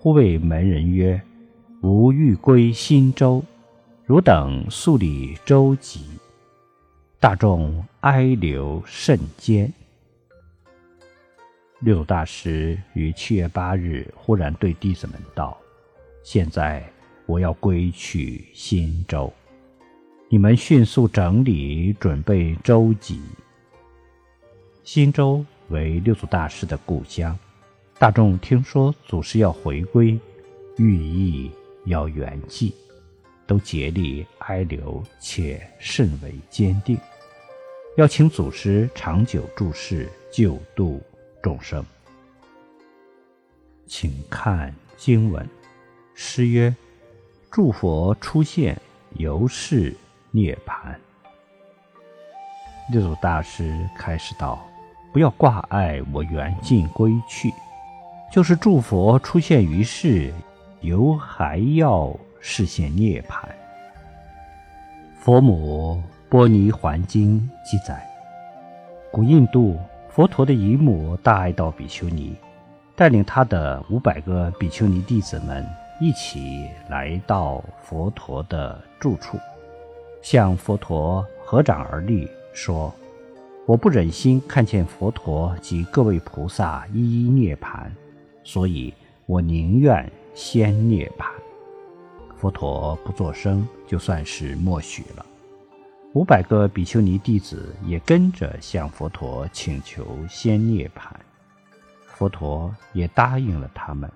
忽谓门人曰：“吾欲归新州，汝等速理舟楫。”大众哀留甚坚。六祖大师于七月八日忽然对弟子们道：“现在我要归去新州，你们迅速整理准备舟楫。”新州为六祖大师的故乡，大众听说祖师要回归，寓意要圆寂，都竭力哀留，且甚为坚定，要请祖师长久住世，救度众生。请看经文，诗曰：“诸佛出现，犹是涅槃。”六祖大师开始道。不要挂碍我缘尽归去，就是诸佛出现于世，犹还要实现涅槃。佛母波尼环经记载，古印度佛陀的姨母大爱道比丘尼，带领他的五百个比丘尼弟子们一起来到佛陀的住处，向佛陀合掌而立，说。我不忍心看见佛陀及各位菩萨一一涅槃，所以我宁愿先涅槃。佛陀不作声，就算是默许了。五百个比丘尼弟子也跟着向佛陀请求先涅槃，佛陀也答应了他们，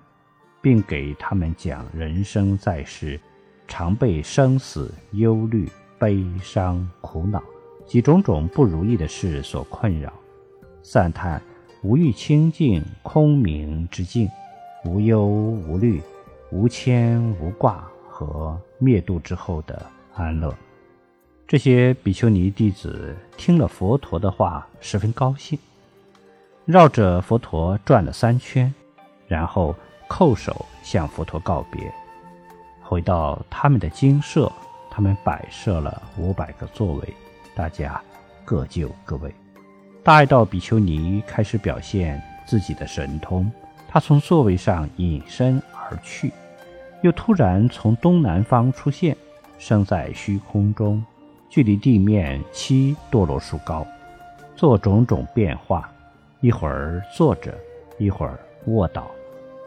并给他们讲人生在世，常被生死、忧虑、悲伤、苦恼。及种种不如意的事所困扰，赞叹无欲清净空明之境，无忧无虑、无牵无挂和灭度之后的安乐。这些比丘尼弟子听了佛陀的话，十分高兴，绕着佛陀转了三圈，然后叩首向佛陀告别，回到他们的精舍，他们摆设了五百个座位。大家各就各位。大爱道比丘尼开始表现自己的神通，他从座位上隐身而去，又突然从东南方出现，升在虚空中，距离地面七多罗树高，做种种变化：一会儿坐着，一会儿卧倒，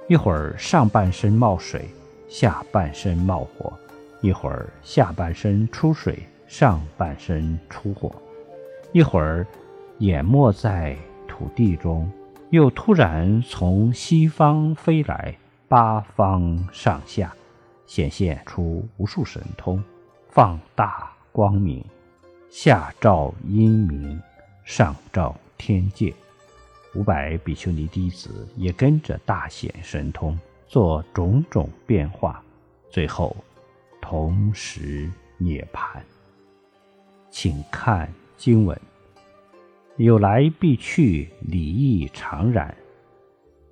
一会儿上半身冒水，下半身冒火，一会儿下半身出水。上半身出火，一会儿淹没在土地中，又突然从西方飞来，八方上下显现出无数神通，放大光明，下照阴明，上照天界。五百比丘尼弟子也跟着大显神通，做种种变化，最后同时涅槃。请看经文：有来必去，礼义常然。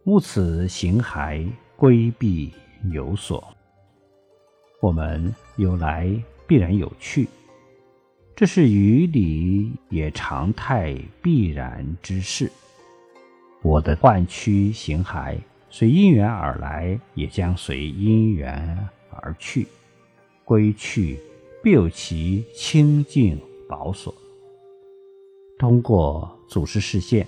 勿此行骸，规避有所。我们有来必然有去，这是于理也常态必然之事。我的幻躯形骸，随因缘而来，也将随因缘而去。归去必有其清净。宝所。通过祖师视线，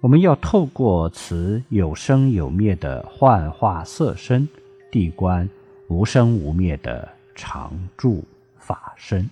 我们要透过此有生有灭的幻化色身，地观无生无灭的常住法身。